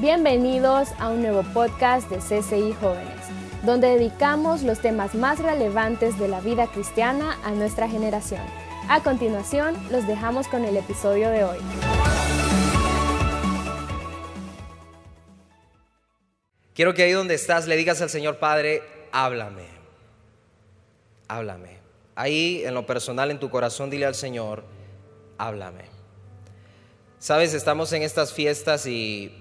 Bienvenidos a un nuevo podcast de CCI Jóvenes, donde dedicamos los temas más relevantes de la vida cristiana a nuestra generación. A continuación, los dejamos con el episodio de hoy. Quiero que ahí donde estás le digas al Señor Padre, háblame, háblame. Ahí en lo personal, en tu corazón, dile al Señor, háblame. Sabes, estamos en estas fiestas y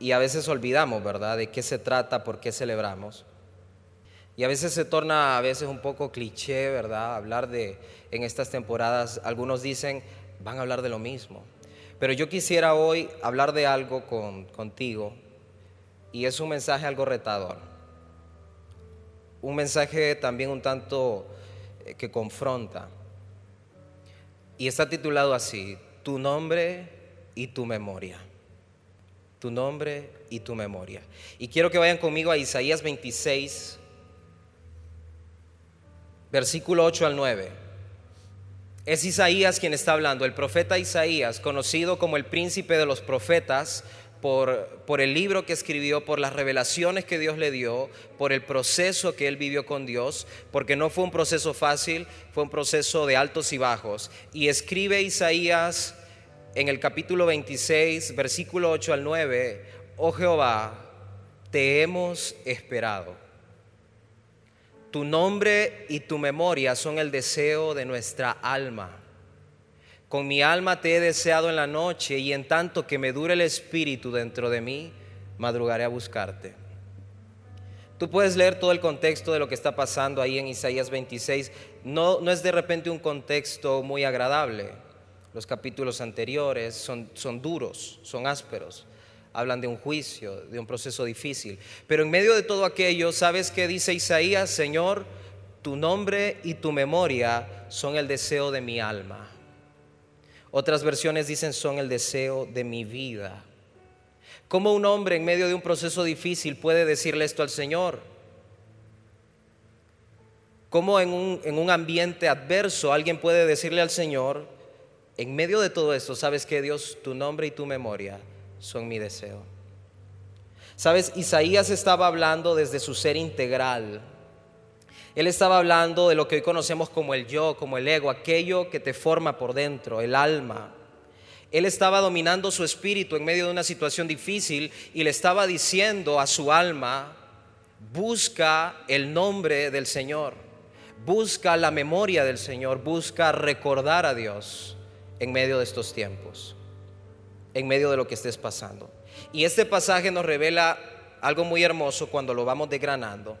y a veces olvidamos, ¿verdad?, de qué se trata, por qué celebramos. Y a veces se torna a veces un poco cliché, ¿verdad?, hablar de en estas temporadas, algunos dicen, van a hablar de lo mismo. Pero yo quisiera hoy hablar de algo con, contigo y es un mensaje algo retador. Un mensaje también un tanto eh, que confronta. Y está titulado así, tu nombre y tu memoria tu nombre y tu memoria. Y quiero que vayan conmigo a Isaías 26, versículo 8 al 9. Es Isaías quien está hablando, el profeta Isaías, conocido como el príncipe de los profetas por, por, el libro que escribió, por las revelaciones que Dios le dio, por el proceso que él vivió con Dios, porque no fue un proceso fácil, fue un proceso de altos y bajos. Y escribe Isaías en el capítulo 26, versículo 8 al 9, oh Jehová, te hemos esperado. Tu nombre y tu memoria son el deseo de nuestra alma. Con mi alma te he deseado en la noche y en tanto que me dure el espíritu dentro de mí, madrugaré a buscarte. Tú puedes leer todo el contexto de lo que está pasando ahí en Isaías 26. No, no es de repente un contexto muy agradable los capítulos anteriores son, son duros, son ásperos, hablan de un juicio, de un proceso difícil. Pero en medio de todo aquello, ¿sabes qué dice Isaías? Señor, tu nombre y tu memoria son el deseo de mi alma. Otras versiones dicen son el deseo de mi vida. ¿Cómo un hombre en medio de un proceso difícil puede decirle esto al Señor? ¿Cómo en un, en un ambiente adverso alguien puede decirle al Señor, en medio de todo esto, sabes que Dios, tu nombre y tu memoria son mi deseo. Sabes, Isaías estaba hablando desde su ser integral. Él estaba hablando de lo que hoy conocemos como el yo, como el ego, aquello que te forma por dentro, el alma. Él estaba dominando su espíritu en medio de una situación difícil y le estaba diciendo a su alma, busca el nombre del Señor, busca la memoria del Señor, busca recordar a Dios en medio de estos tiempos, en medio de lo que estés pasando. Y este pasaje nos revela algo muy hermoso cuando lo vamos desgranando.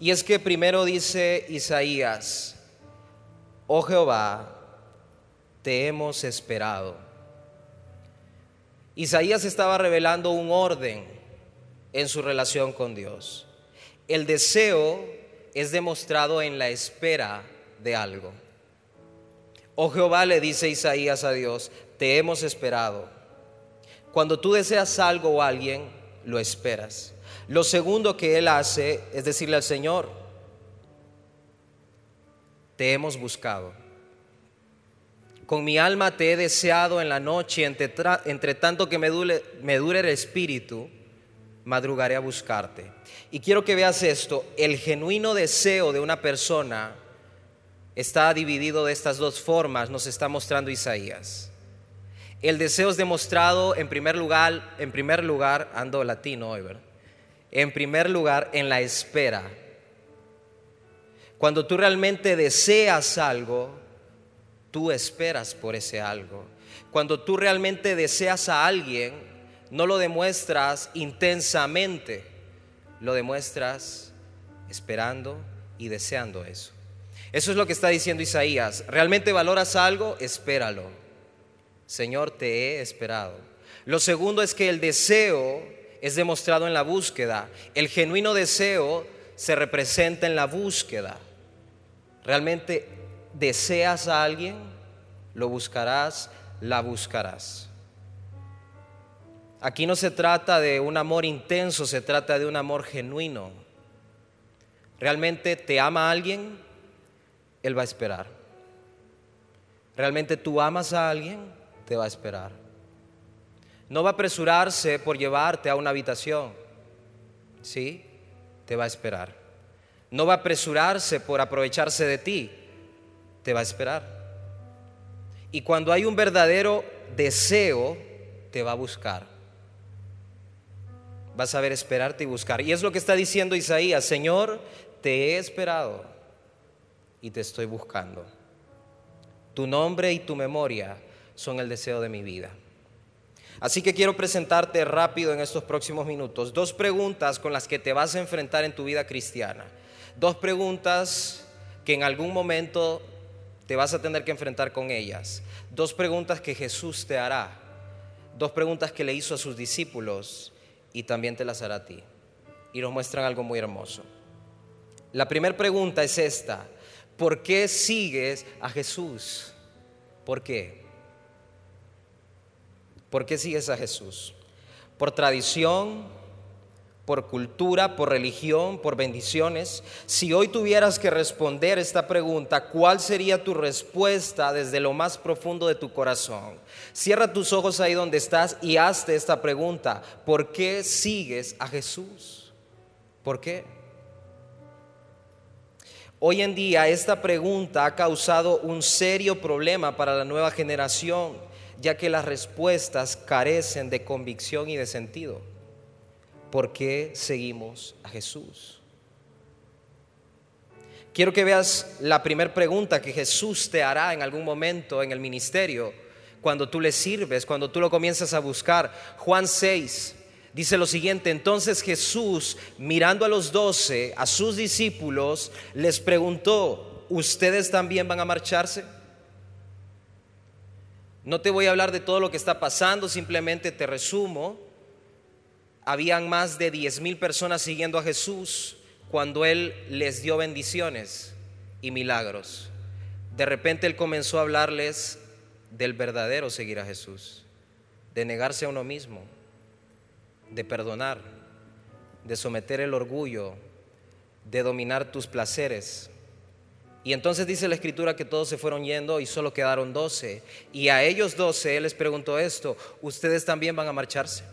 Y es que primero dice Isaías, oh Jehová, te hemos esperado. Isaías estaba revelando un orden en su relación con Dios. El deseo es demostrado en la espera de algo. Oh Jehová, le dice Isaías a Dios, te hemos esperado. Cuando tú deseas algo o alguien, lo esperas. Lo segundo que Él hace es decirle al Señor, te hemos buscado. Con mi alma te he deseado en la noche, entre, entre tanto que me dure, me dure el espíritu, madrugaré a buscarte. Y quiero que veas esto, el genuino deseo de una persona está dividido de estas dos formas, nos está mostrando Isaías. El deseo es demostrado en primer lugar, en primer lugar, ando latino hoy, ¿verdad? En primer lugar, en la espera. Cuando tú realmente deseas algo, tú esperas por ese algo. Cuando tú realmente deseas a alguien, no lo demuestras intensamente, lo demuestras esperando y deseando eso. Eso es lo que está diciendo Isaías. ¿Realmente valoras algo? Espéralo. Señor, te he esperado. Lo segundo es que el deseo es demostrado en la búsqueda. El genuino deseo se representa en la búsqueda. ¿Realmente deseas a alguien? Lo buscarás, la buscarás. Aquí no se trata de un amor intenso, se trata de un amor genuino. ¿Realmente te ama alguien? Él va a esperar. Realmente tú amas a alguien, te va a esperar. No va a apresurarse por llevarte a una habitación. ¿Sí? Te va a esperar. No va a apresurarse por aprovecharse de ti. Te va a esperar. Y cuando hay un verdadero deseo, te va a buscar. Vas a ver esperarte y buscar. Y es lo que está diciendo Isaías, Señor, te he esperado y te estoy buscando. Tu nombre y tu memoria son el deseo de mi vida. Así que quiero presentarte rápido en estos próximos minutos dos preguntas con las que te vas a enfrentar en tu vida cristiana. Dos preguntas que en algún momento te vas a tener que enfrentar con ellas. Dos preguntas que Jesús te hará. Dos preguntas que le hizo a sus discípulos y también te las hará a ti. Y nos muestran algo muy hermoso. La primera pregunta es esta. ¿Por qué sigues a Jesús? ¿Por qué? ¿Por qué sigues a Jesús? ¿Por tradición? ¿Por cultura? ¿Por religión? ¿Por bendiciones? Si hoy tuvieras que responder esta pregunta, ¿cuál sería tu respuesta desde lo más profundo de tu corazón? Cierra tus ojos ahí donde estás y hazte esta pregunta. ¿Por qué sigues a Jesús? ¿Por qué? Hoy en día esta pregunta ha causado un serio problema para la nueva generación, ya que las respuestas carecen de convicción y de sentido. ¿Por qué seguimos a Jesús? Quiero que veas la primera pregunta que Jesús te hará en algún momento en el ministerio, cuando tú le sirves, cuando tú lo comienzas a buscar. Juan 6, Dice lo siguiente, entonces Jesús, mirando a los doce, a sus discípulos, les preguntó, ¿ustedes también van a marcharse? No te voy a hablar de todo lo que está pasando, simplemente te resumo. Habían más de diez mil personas siguiendo a Jesús cuando Él les dio bendiciones y milagros. De repente Él comenzó a hablarles del verdadero seguir a Jesús, de negarse a uno mismo de perdonar, de someter el orgullo, de dominar tus placeres. Y entonces dice la escritura que todos se fueron yendo y solo quedaron doce. Y a ellos doce Él les preguntó esto, ¿ustedes también van a marcharse?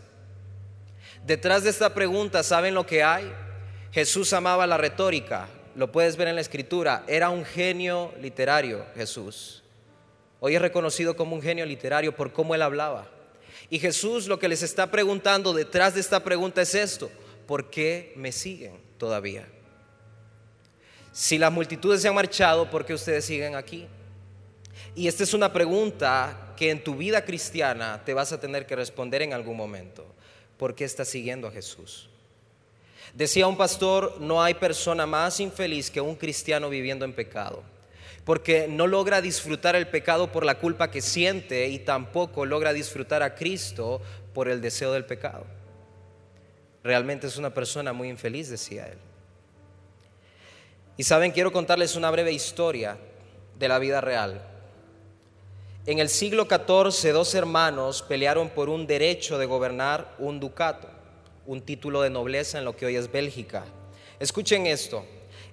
Detrás de esta pregunta, ¿saben lo que hay? Jesús amaba la retórica, lo puedes ver en la escritura, era un genio literario Jesús. Hoy es reconocido como un genio literario por cómo él hablaba. Y Jesús lo que les está preguntando detrás de esta pregunta es esto, ¿por qué me siguen todavía? Si las multitudes se han marchado, ¿por qué ustedes siguen aquí? Y esta es una pregunta que en tu vida cristiana te vas a tener que responder en algún momento. ¿Por qué estás siguiendo a Jesús? Decía un pastor, no hay persona más infeliz que un cristiano viviendo en pecado porque no logra disfrutar el pecado por la culpa que siente y tampoco logra disfrutar a Cristo por el deseo del pecado. Realmente es una persona muy infeliz, decía él. Y saben, quiero contarles una breve historia de la vida real. En el siglo XIV, dos hermanos pelearon por un derecho de gobernar un ducato, un título de nobleza en lo que hoy es Bélgica. Escuchen esto.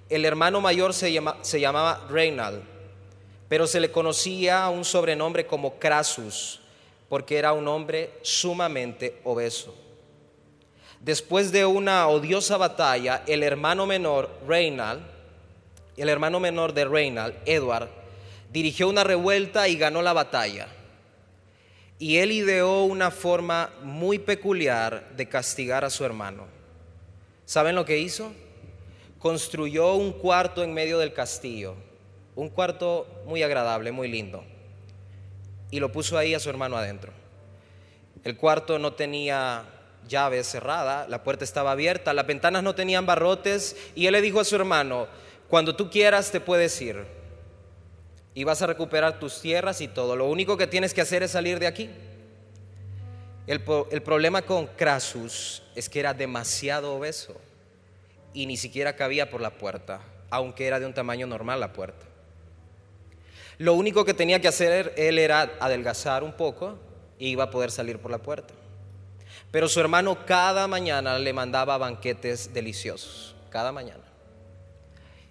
El hermano mayor se, llamaba Reinald, pero se le conocía un sobrenombre como Crasus, porque era un hombre sumamente obeso. Después de una odiosa batalla, el hermano menor, Reinald, el hermano menor de Reinald, Edward, dirigió una revuelta y ganó la batalla. Y él ideó una forma muy peculiar de castigar a su hermano. ¿Saben lo que hizo? Construyó un cuarto en medio del castillo, un cuarto muy agradable, muy lindo, y lo puso ahí a su hermano adentro. El cuarto no tenía llave cerrada, la puerta estaba abierta, las ventanas no tenían barrotes, y él le dijo a su hermano, cuando tú quieras te puedes ir, y vas a recuperar tus tierras y todo, lo único que tienes que hacer es salir de aquí. El, el problema con Crasus es que era demasiado obeso y ni siquiera cabía por la puerta, aunque era de un tamaño normal la puerta. Lo único que tenía que hacer él era adelgazar un poco y iba a poder salir por la puerta. Pero su hermano cada mañana le mandaba banquetes deliciosos, cada mañana.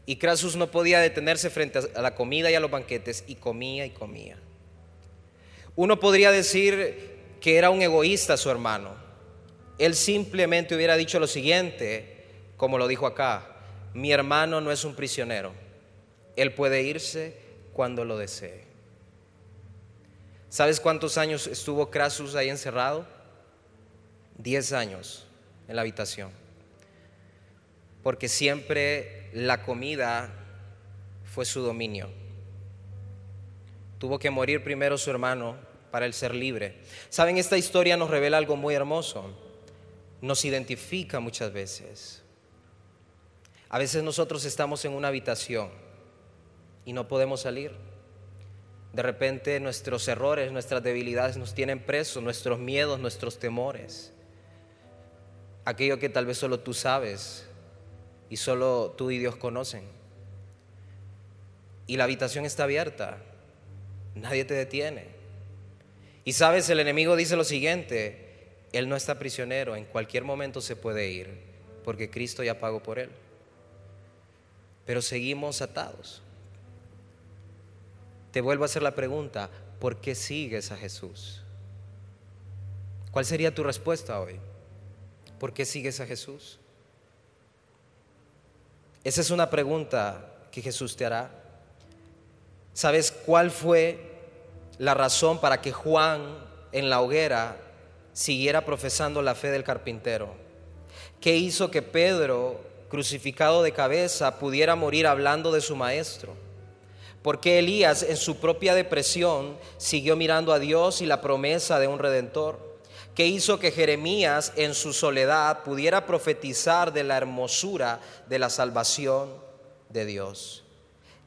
Y Crasus no podía detenerse frente a la comida y a los banquetes y comía y comía. Uno podría decir que era un egoísta su hermano. Él simplemente hubiera dicho lo siguiente, como lo dijo acá, mi hermano no es un prisionero, él puede irse cuando lo desee. ¿Sabes cuántos años estuvo Crasus ahí encerrado? Diez años en la habitación. Porque siempre la comida fue su dominio. Tuvo que morir primero su hermano para él ser libre. Saben, esta historia nos revela algo muy hermoso. Nos identifica muchas veces. A veces nosotros estamos en una habitación y no podemos salir. De repente nuestros errores, nuestras debilidades nos tienen presos, nuestros miedos, nuestros temores. Aquello que tal vez solo tú sabes y solo tú y Dios conocen. Y la habitación está abierta, nadie te detiene. Y sabes, el enemigo dice lo siguiente, Él no está prisionero, en cualquier momento se puede ir, porque Cristo ya pagó por Él. Pero seguimos atados. Te vuelvo a hacer la pregunta, ¿por qué sigues a Jesús? ¿Cuál sería tu respuesta hoy? ¿Por qué sigues a Jesús? Esa es una pregunta que Jesús te hará. ¿Sabes cuál fue la razón para que Juan en la hoguera siguiera profesando la fe del carpintero? ¿Qué hizo que Pedro, crucificado de cabeza, pudiera morir hablando de su maestro? Porque Elías en su propia depresión siguió mirando a Dios y la promesa de un redentor, que hizo que Jeremías en su soledad pudiera profetizar de la hermosura de la salvación de Dios,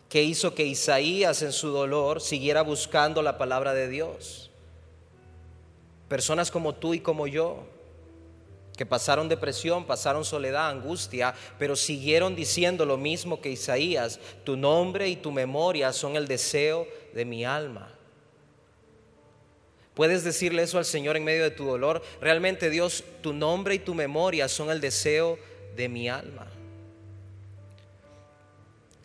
que hizo que Isaías en su dolor siguiera buscando la palabra de Dios. Personas como tú y como yo, que pasaron depresión, pasaron soledad, angustia, pero siguieron diciendo lo mismo que Isaías, tu nombre y tu memoria son el deseo de mi alma. Puedes decirle eso al Señor en medio de tu dolor. Realmente Dios, tu nombre y tu memoria son el deseo de mi alma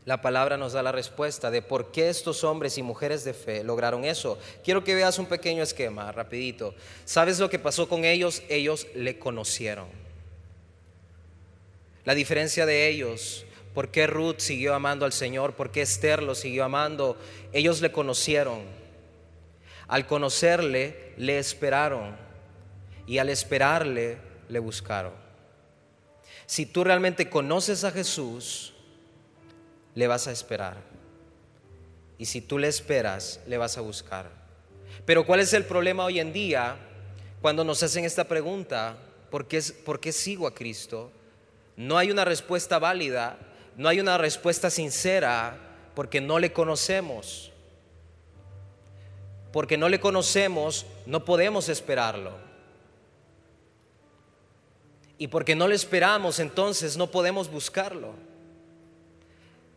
la palabra nos da la respuesta de por qué estos hombres y mujeres de fe lograron eso. Quiero que veas un pequeño esquema, rapidito. ¿Sabes lo que pasó con ellos? Ellos le conocieron. La diferencia de ellos, por qué Ruth siguió amando al Señor, por qué Esther lo siguió amando, ellos le conocieron. Al conocerle, le esperaron. Y al esperarle, le buscaron. Si tú realmente conoces a Jesús, le vas a esperar. Y si tú le esperas, le vas a buscar. Pero ¿cuál es el problema hoy en día cuando nos hacen esta pregunta? ¿Por qué, ¿Por qué sigo a Cristo? No hay una respuesta válida, no hay una respuesta sincera porque no le conocemos. Porque no le conocemos, no podemos esperarlo. Y porque no le esperamos, entonces no podemos buscarlo.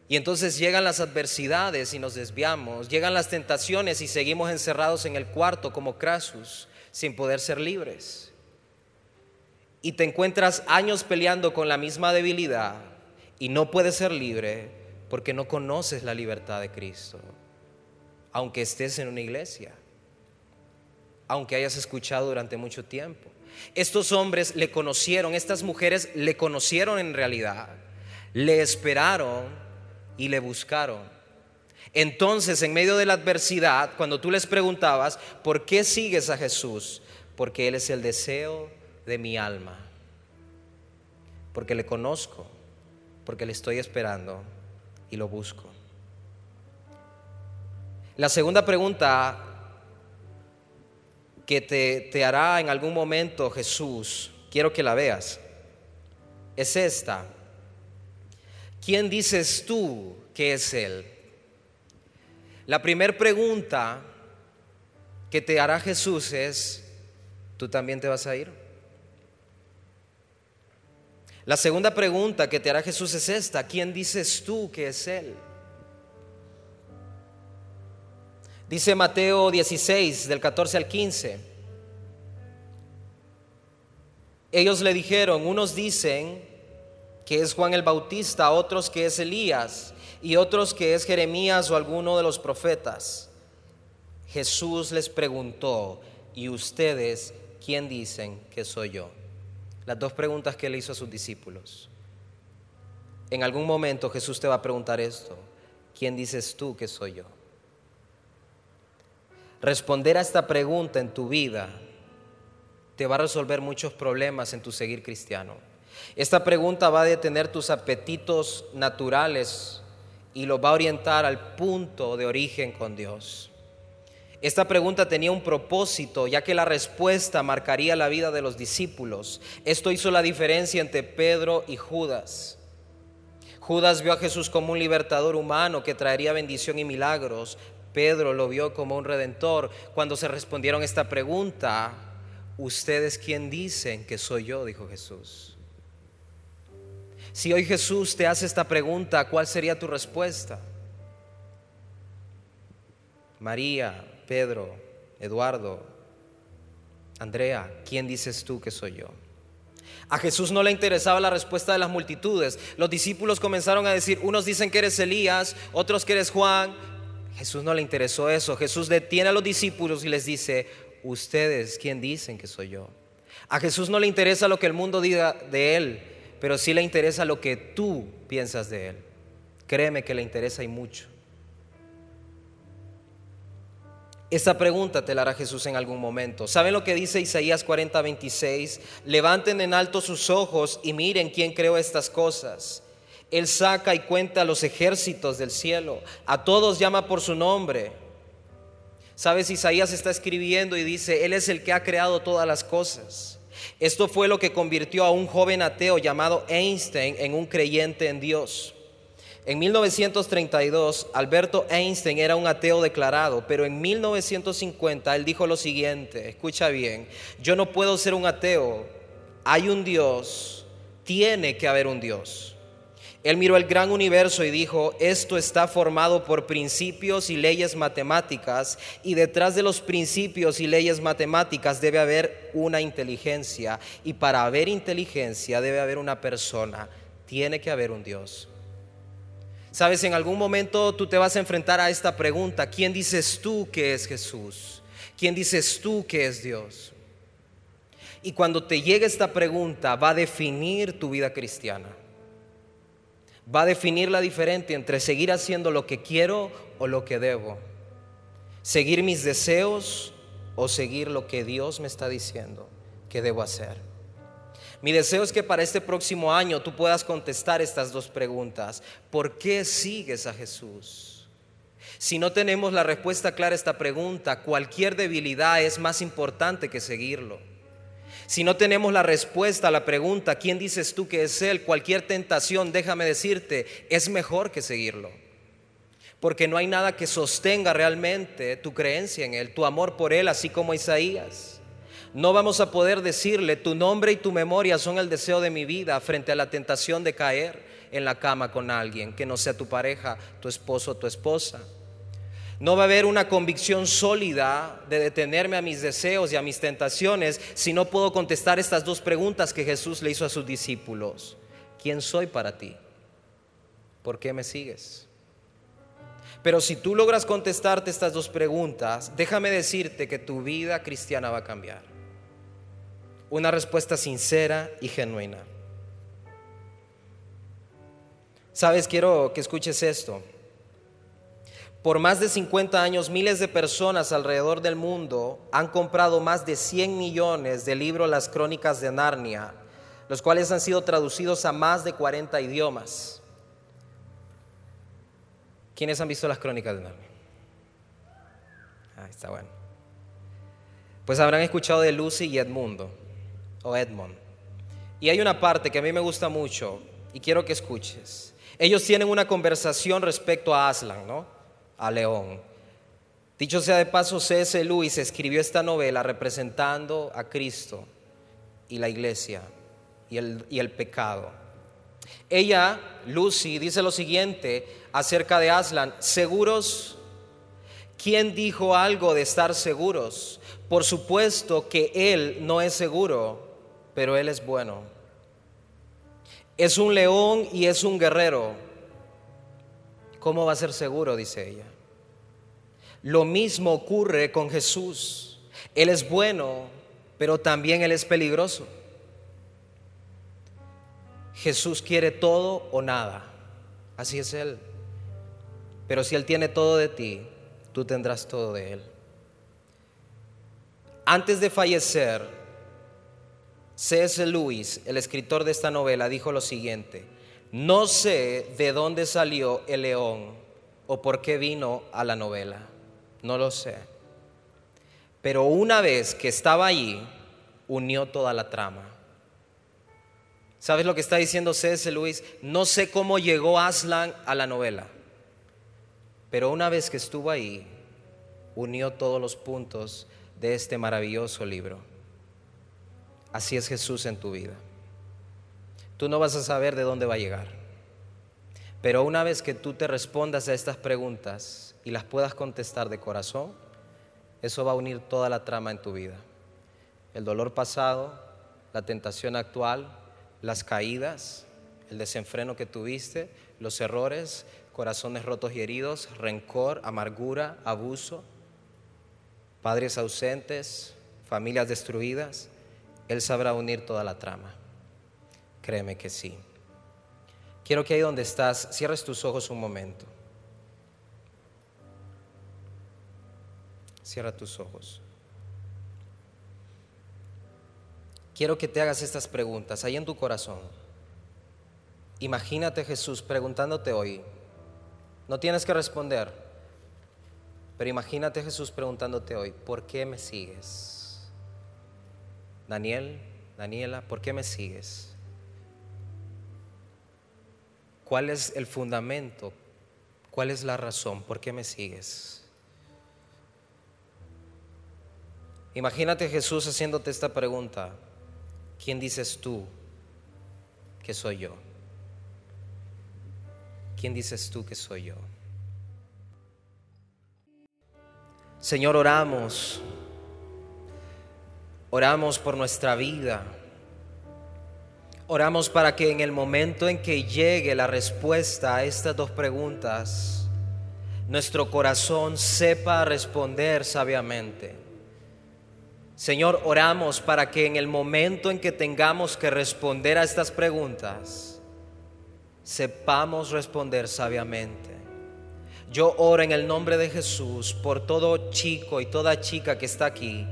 Y entonces llegan las adversidades y nos desviamos, llegan las tentaciones y seguimos encerrados en el cuarto como Crasus, sin poder ser libres. Y te encuentras años peleando con la misma debilidad y no puedes ser libre porque no conoces la libertad de Cristo, aunque estés en una iglesia, aunque hayas escuchado durante mucho tiempo. Estos hombres le conocieron, estas mujeres le conocieron en realidad, le esperaron y le buscaron. Entonces, en medio de la adversidad, cuando tú les preguntabas, ¿por qué sigues a Jesús? Porque Él es el deseo de mi alma. Porque le conozco, porque le estoy esperando y lo busco. La segunda pregunta que te, te hará en algún momento Jesús, quiero que la veas, es esta. ¿Quién dices tú que es Él? La primera pregunta que te hará Jesús es, ¿tú también te vas a ir? La segunda pregunta que te hará Jesús es esta, ¿quién dices tú que es Él? Dice Mateo 16, del 14 al 15. Ellos le dijeron, unos dicen, que es Juan el Bautista, otros que es Elías y otros que es Jeremías o alguno de los profetas. Jesús les preguntó, ¿y ustedes quién dicen que soy yo? Las dos preguntas que él hizo a sus discípulos. En algún momento Jesús te va a preguntar esto. ¿Quién dices tú que soy yo? Responder a esta pregunta en tu vida te va a resolver muchos problemas en tu seguir cristiano. Esta pregunta va a detener tus apetitos naturales y los va a orientar al punto de origen con Dios. Esta pregunta tenía un propósito, ya que la respuesta marcaría la vida de los discípulos. Esto hizo la diferencia entre Pedro y Judas. Judas vio a Jesús como un libertador humano que traería bendición y milagros. Pedro lo vio como un redentor. Cuando se respondieron esta pregunta, ¿ustedes quién dicen que soy yo? dijo Jesús. Si hoy Jesús te hace esta pregunta, ¿cuál sería tu respuesta? María, Pedro, Eduardo, Andrea, ¿quién dices tú que soy yo? A Jesús no le interesaba la respuesta de las multitudes. Los discípulos comenzaron a decir, unos dicen que eres Elías, otros que eres Juan. Jesús no le interesó eso. Jesús detiene a los discípulos y les dice, ustedes, ¿quién dicen que soy yo? A Jesús no le interesa lo que el mundo diga de él, pero sí le interesa lo que tú piensas de él. Créeme que le interesa y mucho. Esta pregunta te la hará Jesús en algún momento. ¿Saben lo que dice Isaías 40, 26? Levanten en alto sus ojos y miren quién creó estas cosas. Él saca y cuenta los ejércitos del cielo. A todos llama por su nombre. ¿Sabes? Isaías está escribiendo y dice, Él es el que ha creado todas las cosas. Esto fue lo que convirtió a un joven ateo llamado Einstein en un creyente en Dios. En 1932, Alberto Einstein era un ateo declarado, pero en 1950 él dijo lo siguiente, escucha bien, yo no puedo ser un ateo, hay un Dios, tiene que haber un Dios. Él miró el gran universo y dijo, esto está formado por principios y leyes matemáticas y detrás de los principios y leyes matemáticas debe haber una inteligencia y para haber inteligencia debe haber una persona, tiene que haber un Dios. Sabes, en algún momento tú te vas a enfrentar a esta pregunta, ¿quién dices tú que es Jesús? ¿Quién dices tú que es Dios? Y cuando te llegue esta pregunta va a definir tu vida cristiana. Va a definir la diferencia entre seguir haciendo lo que quiero o lo que debo. Seguir mis deseos o seguir lo que Dios me está diciendo que debo hacer. Mi deseo es que para este próximo año tú puedas contestar estas dos preguntas. ¿Por qué sigues a Jesús? Si no tenemos la respuesta clara a esta pregunta, cualquier debilidad es más importante que seguirlo. Si no tenemos la respuesta a la pregunta, ¿quién dices tú que es Él? Cualquier tentación, déjame decirte, es mejor que seguirlo. Porque no hay nada que sostenga realmente tu creencia en Él, tu amor por Él, así como Isaías. No vamos a poder decirle, tu nombre y tu memoria son el deseo de mi vida frente a la tentación de caer en la cama con alguien que no sea tu pareja, tu esposo o tu esposa. No va a haber una convicción sólida de detenerme a mis deseos y a mis tentaciones si no puedo contestar estas dos preguntas que Jesús le hizo a sus discípulos. ¿Quién soy para ti? ¿Por qué me sigues? Pero si tú logras contestarte estas dos preguntas, déjame decirte que tu vida cristiana va a cambiar una respuesta sincera y genuina. Sabes, quiero que escuches esto. Por más de 50 años, miles de personas alrededor del mundo han comprado más de 100 millones de libros Las Crónicas de Narnia, los cuales han sido traducidos a más de 40 idiomas. ¿Quiénes han visto las Crónicas de Narnia? Ah, está bueno. Pues habrán escuchado de Lucy y Edmundo o Edmond. Y hay una parte que a mí me gusta mucho y quiero que escuches. Ellos tienen una conversación respecto a Aslan, ¿no? A León. Dicho sea de paso, C.S. Lewis escribió esta novela representando a Cristo y la iglesia y el, y el pecado. Ella, Lucy, dice lo siguiente acerca de Aslan, seguros, ¿quién dijo algo de estar seguros? Por supuesto que él no es seguro, pero Él es bueno. Es un león y es un guerrero. ¿Cómo va a ser seguro? dice ella. Lo mismo ocurre con Jesús. Él es bueno, pero también Él es peligroso. Jesús quiere todo o nada. Así es Él. Pero si Él tiene todo de ti, tú tendrás todo de Él. Antes de fallecer, C.S. Lewis, el escritor de esta novela, dijo lo siguiente, no sé de dónde salió el león o por qué vino a la novela, no lo sé. Pero una vez que estaba allí, unió toda la trama. ¿Sabes lo que está diciendo C.S. Lewis? No sé cómo llegó Aslan a la novela, pero una vez que estuvo ahí, unió todos los puntos de este maravilloso libro. Así es Jesús en tu vida. Tú no vas a saber de dónde va a llegar. Pero una vez que tú te respondas a estas preguntas y las puedas contestar de corazón, eso va a unir toda la trama en tu vida. El dolor pasado, la tentación actual, las caídas, el desenfreno que tuviste, los errores, corazones rotos y heridos, rencor, amargura, abuso, padres ausentes, familias destruidas, Él sabrá unir toda la trama. Créeme que sí. Quiero que ahí donde estás, cierres tus ojos un momento. Cierra tus ojos. Quiero que te hagas estas preguntas ahí en tu corazón. Imagínate Jesús preguntándote hoy. No tienes que responder. Pero imagínate Jesús preguntándote hoy, ¿por qué me sigues? Daniel, Daniela, ¿por qué me sigues? ¿Cuál es el fundamento? ¿Cuál es la razón? ¿Por qué me sigues? Imagínate Jesús haciéndote esta pregunta. ¿Quién dices tú que soy yo? ¿Quién dices tú que soy yo? Señor, oramos. Oramos por nuestra vida. Oramos para que en el momento en que llegue la respuesta a estas dos preguntas, nuestro corazón sepa responder sabiamente. Señor, oramos para que en el momento en que tengamos que responder a estas preguntas, sepamos responder sabiamente. Yo oro en el nombre de Jesús por todo chico y toda chica que está aquí,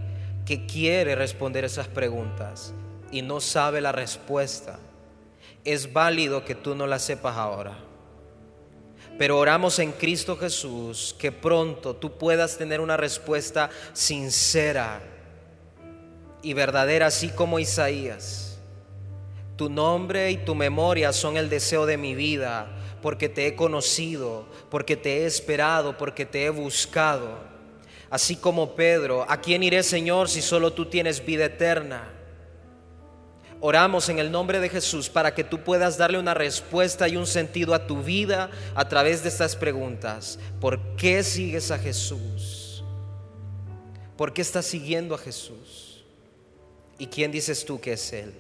que quiere responder esas preguntas y no sabe la respuesta. Es válido que tú no la sepas ahora. Pero oramos en Cristo Jesús que pronto tú puedas tener una respuesta sincera y verdadera, así como Isaías. Tu nombre y tu memoria son el deseo de mi vida porque te he conocido, porque te he esperado, porque te he buscado. Así como Pedro, ¿a quién iré Señor si solo tú tienes vida eterna? Oramos en el nombre de Jesús para que tú puedas darle una respuesta y un sentido a tu vida a través de estas preguntas. ¿Por qué sigues a Jesús? ¿Por qué estás siguiendo a Jesús? ¿Y quién dices tú que es Él?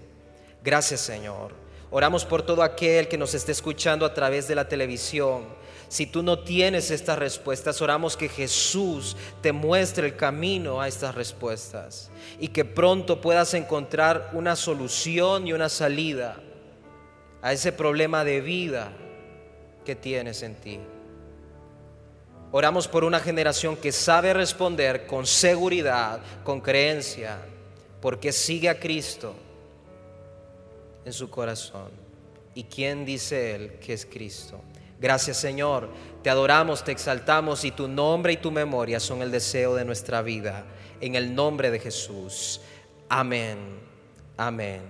Gracias Señor. Oramos por todo aquel que nos esté escuchando a través de la televisión. Si tú no tienes estas respuestas, oramos que Jesús te muestre el camino a estas respuestas y que pronto puedas encontrar una solución y una salida a ese problema de vida que tienes en ti. Oramos por una generación que sabe responder con seguridad, con creencia, porque sigue a Cristo en su corazón. ¿Y quién dice él que es Cristo? Gracias Señor, te adoramos, te exaltamos y tu nombre y tu memoria son el deseo de nuestra vida. En el nombre de Jesús. Amén, amén,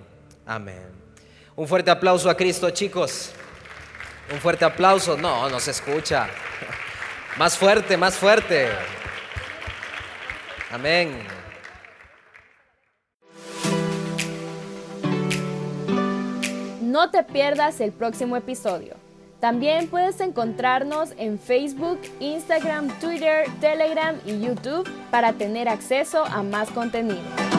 amén. Un fuerte aplauso a Cristo chicos. Un fuerte aplauso. No, no se escucha. Más fuerte, más fuerte. Amén. No te pierdas el próximo episodio. También puedes encontrarnos en Facebook, Instagram, Twitter, Telegram y YouTube para tener acceso a más contenido.